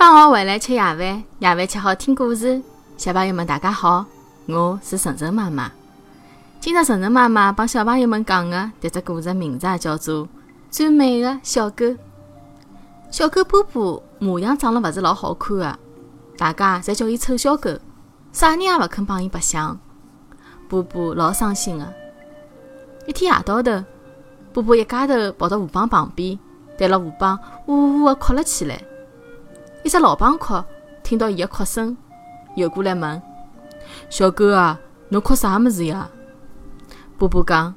放学回来吃夜饭，夜饭吃好听故事。小朋友们，大家好，我是晨晨妈妈。今朝晨晨妈妈帮小朋友们讲的迭只故事名字也叫做《最美的小狗》。小狗波波模样长得勿是老好看的，大家侪叫伊丑小狗，啥人也勿肯帮伊白相。波波老伤心的。一天夜到头，波波一家头跑到河浜旁边，对牢河浜呜呜地哭了起来。一只老帮哭，听到伊的哭声，游过来问：“小狗啊，侬哭啥么子呀？”波波讲：“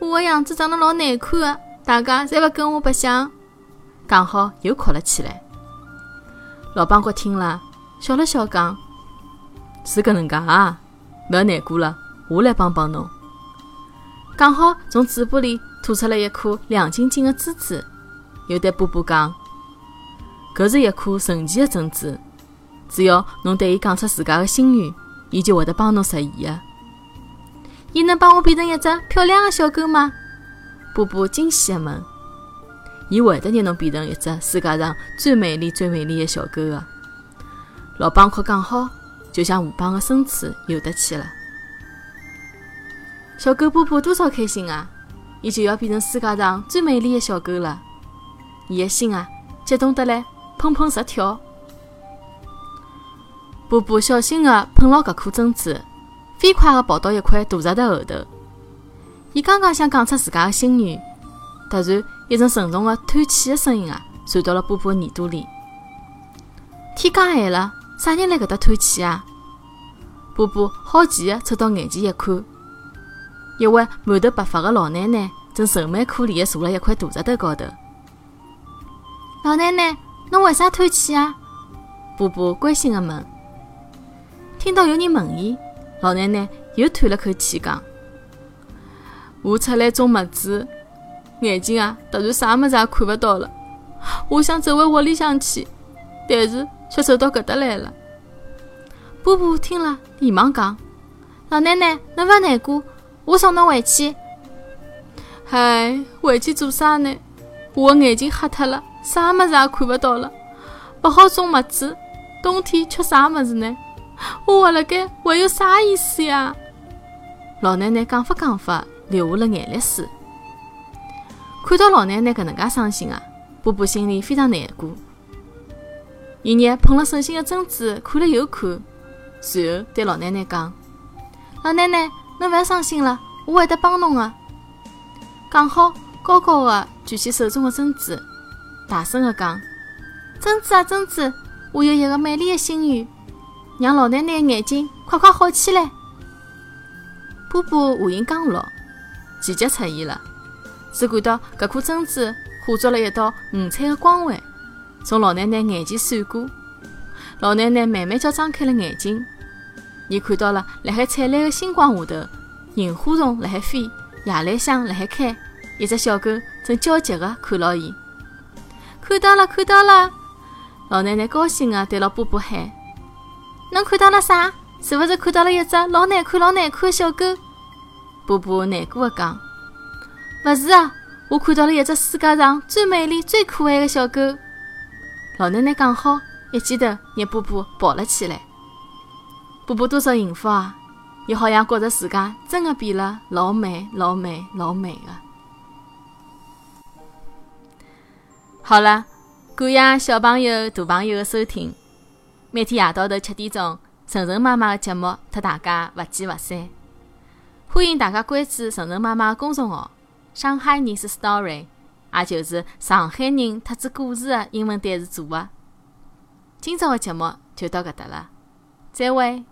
我的样子长得老难看的，大家侪勿跟我白相。”讲好又哭了起来。老帮哭听了，笑了笑讲：“是搿能介啊，勿要难过了，我来帮帮侬。”讲好从嘴巴里吐出了一颗亮晶晶的珠子，又对波波讲。搿是一颗神奇的珍珠，只要侬对伊讲出自家的心愿，伊就会得帮侬实现的。伊能帮我变成一只漂亮的小狗吗？波波惊喜地问。伊会得让侬变成一只世界上最美丽、最美丽的小狗的。老帮快讲好，就向河浜的深处游得去了。小狗波波多少开心啊！伊就要变成世界上最美丽的小狗了。伊的心啊，激动得来。砰砰直跳，波波小心地碰牢搿颗珍珠，飞快地跑到一块大石头后头。伊刚刚想讲出自家的心愿，突然一阵沉重的叹气的声音啊，传到了波波耳朵里。天刚暗了，啥人来搿搭叹气啊？波波好奇地凑到眼前一看，一位满头白发的老奶奶正愁眉苦脸地坐辣一块大石头高头。老奶奶。侬为啥叹气啊？波波关心地问。听到有人问伊，老奶奶又叹了口气，讲：“我出来种麦子，眼睛啊突然啥么子也看不到了。我想走回窝里向去，但是却走到搿搭来了。”波波听了，连忙讲：“老奶奶，侬勿难过，我送侬回去。”“嗨，回去做啥呢？我的眼睛瞎脱了。”啥么子也看不到了，不好种麦子，冬天吃啥么子呢？我活辣盖还有啥意思呀？老奶奶讲法讲法，流下了眼泪水。看到老奶奶搿能介伤心啊，波波心里非常难过。爷爷捧了手心的珍珠，看了又看，随后对老奶奶讲：“老奶奶，侬勿要伤心了，我会得帮侬的。”讲好，高高的举起手中的珍珠。大声地讲：“珍珠啊，珍珠！我有一个美丽的心愿，让老奶奶的眼睛快快好起来。”波波话音刚落，奇迹出现了。只看到搿颗珍珠化作了一道五彩的光环，从老奶奶眼前闪过。老奶奶慢慢叫张开了眼睛，伊看到了辣海灿烂的星光下头，萤火虫辣海飞，夜来香辣海开，一只小狗正焦急地看牢伊。看到了，看到了！老奶奶高兴地对牢波波喊：“侬看到了啥？是不是看到了一只老难看、老难看的小狗？”波波难过地讲：“不是啊，我看到了一只世界上最美丽、最可爱的小狗。”老奶奶讲好，一记头让波波抱了起来。波波多少幸福啊！伊好像觉着自家真的变了老美、老美、老美的。好了，感谢小朋友、大朋友的收听。每天夜到头七点钟，晨晨妈妈的节目，和大家不见不散。欢迎大家关注晨晨妈妈的公众号“上海人是 story”，也就是上海人特指故事的英文单词组合。今朝的节目就到搿搭了，再会。